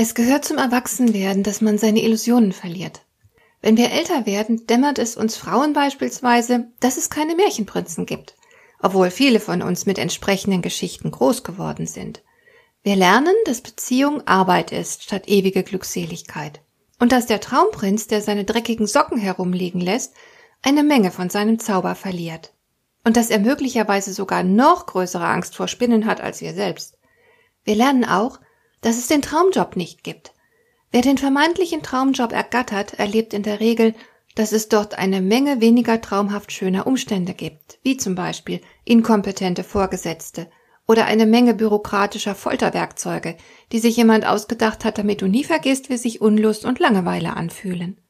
es gehört zum Erwachsenwerden, dass man seine Illusionen verliert. Wenn wir älter werden, dämmert es uns Frauen beispielsweise, dass es keine Märchenprinzen gibt, obwohl viele von uns mit entsprechenden Geschichten groß geworden sind. Wir lernen, dass Beziehung Arbeit ist statt ewige Glückseligkeit. Und dass der Traumprinz, der seine dreckigen Socken herumliegen lässt, eine Menge von seinem Zauber verliert. Und dass er möglicherweise sogar noch größere Angst vor Spinnen hat als wir selbst. Wir lernen auch, dass es den Traumjob nicht gibt. Wer den vermeintlichen Traumjob ergattert, erlebt in der Regel, dass es dort eine Menge weniger traumhaft schöner Umstände gibt, wie zum Beispiel inkompetente Vorgesetzte oder eine Menge bürokratischer Folterwerkzeuge, die sich jemand ausgedacht hat, damit du nie vergisst, wie sich Unlust und Langeweile anfühlen.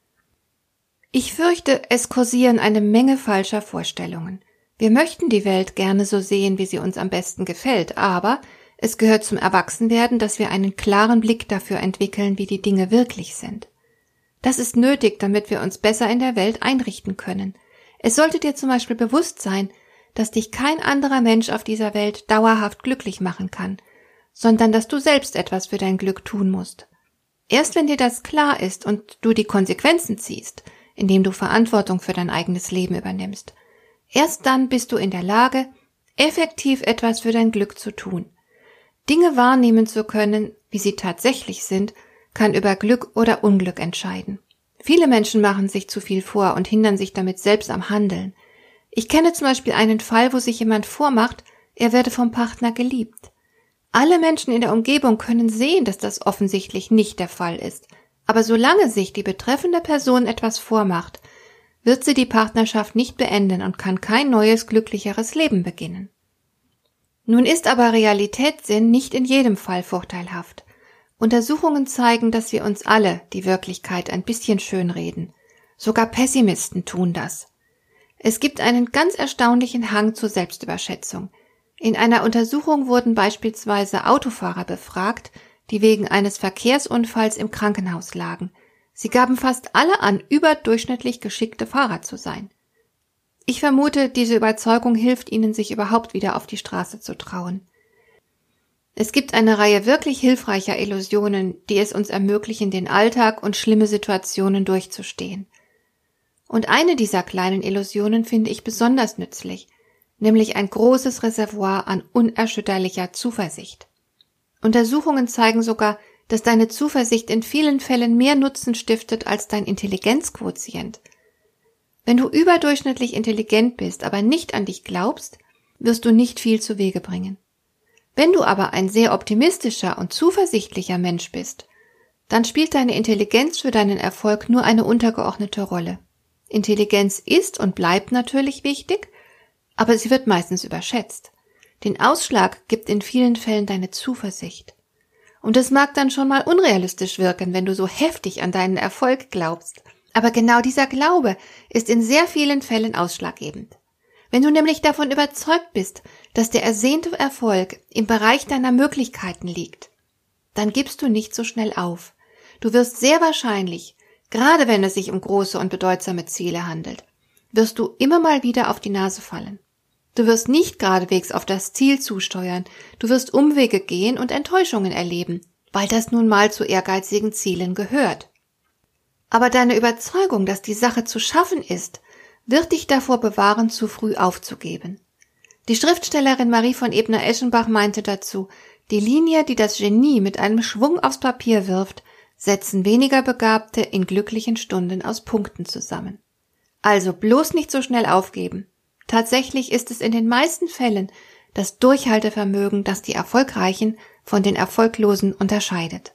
Ich fürchte, es kursieren eine Menge falscher Vorstellungen. Wir möchten die Welt gerne so sehen, wie sie uns am besten gefällt, aber es gehört zum Erwachsenwerden, dass wir einen klaren Blick dafür entwickeln, wie die Dinge wirklich sind. Das ist nötig, damit wir uns besser in der Welt einrichten können. Es sollte dir zum Beispiel bewusst sein, dass dich kein anderer Mensch auf dieser Welt dauerhaft glücklich machen kann, sondern dass du selbst etwas für dein Glück tun musst. Erst wenn dir das klar ist und du die Konsequenzen ziehst, indem du Verantwortung für dein eigenes Leben übernimmst, erst dann bist du in der Lage, effektiv etwas für dein Glück zu tun. Dinge wahrnehmen zu können, wie sie tatsächlich sind, kann über Glück oder Unglück entscheiden. Viele Menschen machen sich zu viel vor und hindern sich damit selbst am Handeln. Ich kenne zum Beispiel einen Fall, wo sich jemand vormacht, er werde vom Partner geliebt. Alle Menschen in der Umgebung können sehen, dass das offensichtlich nicht der Fall ist. Aber solange sich die betreffende Person etwas vormacht, wird sie die Partnerschaft nicht beenden und kann kein neues, glücklicheres Leben beginnen. Nun ist aber Realitätssinn nicht in jedem Fall vorteilhaft. Untersuchungen zeigen, dass wir uns alle die Wirklichkeit ein bisschen schönreden. Sogar Pessimisten tun das. Es gibt einen ganz erstaunlichen Hang zur Selbstüberschätzung. In einer Untersuchung wurden beispielsweise Autofahrer befragt, die wegen eines Verkehrsunfalls im Krankenhaus lagen. Sie gaben fast alle an, überdurchschnittlich geschickte Fahrer zu sein. Ich vermute, diese Überzeugung hilft ihnen, sich überhaupt wieder auf die Straße zu trauen. Es gibt eine Reihe wirklich hilfreicher Illusionen, die es uns ermöglichen, den Alltag und schlimme Situationen durchzustehen. Und eine dieser kleinen Illusionen finde ich besonders nützlich, nämlich ein großes Reservoir an unerschütterlicher Zuversicht. Untersuchungen zeigen sogar, dass deine Zuversicht in vielen Fällen mehr Nutzen stiftet als dein Intelligenzquotient – wenn du überdurchschnittlich intelligent bist, aber nicht an dich glaubst, wirst du nicht viel zu Wege bringen. Wenn du aber ein sehr optimistischer und zuversichtlicher Mensch bist, dann spielt deine Intelligenz für deinen Erfolg nur eine untergeordnete Rolle. Intelligenz ist und bleibt natürlich wichtig, aber sie wird meistens überschätzt. Den Ausschlag gibt in vielen Fällen deine Zuversicht. Und es mag dann schon mal unrealistisch wirken, wenn du so heftig an deinen Erfolg glaubst. Aber genau dieser Glaube ist in sehr vielen Fällen ausschlaggebend. Wenn du nämlich davon überzeugt bist, dass der ersehnte Erfolg im Bereich deiner Möglichkeiten liegt, dann gibst du nicht so schnell auf. Du wirst sehr wahrscheinlich, gerade wenn es sich um große und bedeutsame Ziele handelt, wirst du immer mal wieder auf die Nase fallen. Du wirst nicht geradewegs auf das Ziel zusteuern, du wirst Umwege gehen und Enttäuschungen erleben, weil das nun mal zu ehrgeizigen Zielen gehört. Aber deine Überzeugung, dass die Sache zu schaffen ist, wird dich davor bewahren, zu früh aufzugeben. Die Schriftstellerin Marie von Ebner-Eschenbach meinte dazu, die Linie, die das Genie mit einem Schwung aufs Papier wirft, setzen weniger Begabte in glücklichen Stunden aus Punkten zusammen. Also bloß nicht so schnell aufgeben. Tatsächlich ist es in den meisten Fällen das Durchhaltevermögen, das die Erfolgreichen von den Erfolglosen unterscheidet.